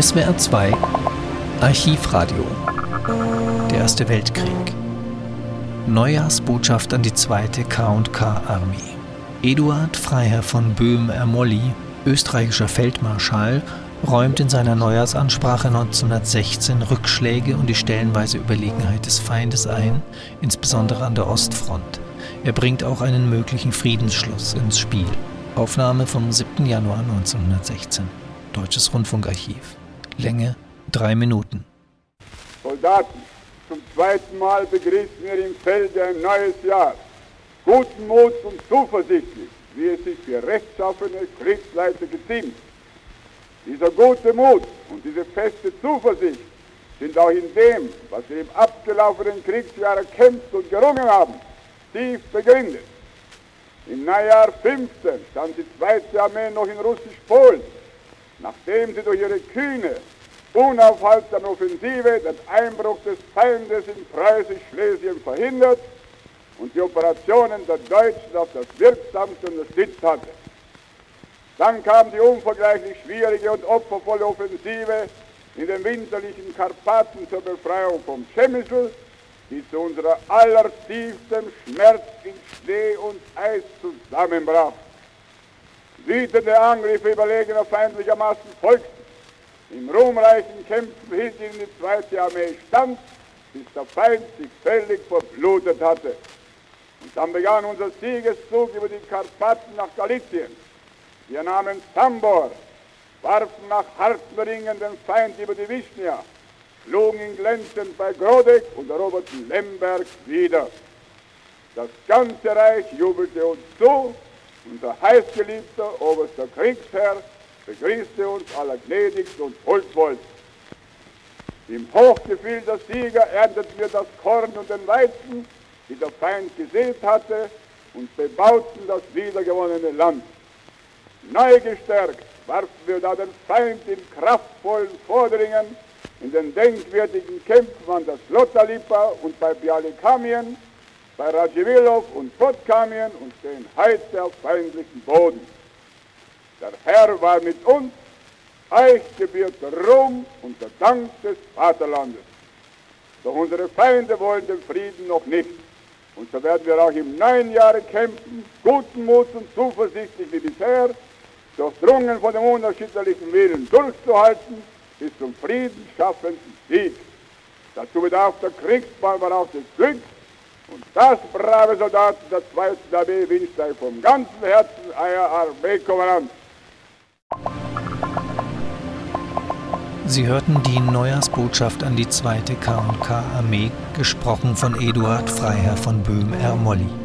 SWR 2 Archivradio Der Erste Weltkrieg Neujahrsbotschaft an die zweite K&K Armee Eduard Freiherr von Böhm-Ermolli, österreichischer Feldmarschall, räumt in seiner Neujahrsansprache 1916 Rückschläge und die stellenweise Überlegenheit des Feindes ein, insbesondere an der Ostfront. Er bringt auch einen möglichen Friedensschluss ins Spiel. Aufnahme vom 7. Januar 1916. Deutsches Rundfunkarchiv. Länge drei Minuten. Soldaten, zum zweiten Mal begrüßen wir im Felde ein neues Jahr. Guten Mut und zuversichtlich, wie es sich für rechtschaffene Kriegsleiter geziemt. Dieser gute Mut und diese feste Zuversicht sind auch in dem, was wir im abgelaufenen Kriegsjahr erkämpft und gerungen haben, tief begründet. Im Neujahr 15 stand die zweite Armee noch in Russisch-Polen, nachdem sie durch ihre kühne, unaufhaltsame Offensive den Einbruch des Feindes in Preußisch-Schlesien verhindert und die Operationen der Deutschen auf das wirksamste unterstützt hatte. Dann kam die unvergleichlich schwierige und opfervolle Offensive in den winterlichen Karpaten zur Befreiung vom Chemisel, die zu unserer allertiefstem Schmerz in Schnee und Eis zusammenbrach. Wütende Angriffe überlegener feindlicher Massen folgten. Im ruhmreichen Kämpfen hielt ihnen die zweite Armee stand, bis der Feind sich völlig verblutet hatte. Und dann begann unser Siegeszug über die Karpaten nach Galizien. Wir nahmen Tambor, warfen nach harten Ringen den Feind über die Wischnia, schlugen ihn glänzend bei Grodek und eroberten Lemberg wieder. Das ganze Reich jubelte uns zu, unser heißgeliebter oberster Kriegsherr begrüßte uns allergnädigst und huldvoll. Im Hochgefühl der Sieger ernteten wir das Korn und den Weizen, die der Feind gesät hatte, und bebauten das wiedergewonnene Land. Neu gestärkt warfen wir da den Feind in kraftvollen Vordringen in den denkwürdigen Kämpfen an der Slotalipa und bei Bialikamien, bei Radziwilow und Podkamien und stehen heute auf feindlichen Boden. Der Herr war mit uns, euch gebührt der Ruhm und der Dank des Vaterlandes. Doch unsere Feinde wollen den Frieden noch nicht. Und so werden wir auch im neuen Jahre kämpfen, guten Mut und zuversichtlich wie bisher, durchdrungen von dem unerschütterlichen Willen durchzuhalten bis zum friedensschaffenden Sieg. Dazu bedarf der Kriegsball auch des Glücks und das, brave Soldaten der zweiten Armee, wünscht euch vom ganzen Herzen euer Armeekommandant. Sie hörten die Neujahrsbotschaft an die zweite K&K Armee, gesprochen von Eduard Freiherr von Böhm-Ermolli.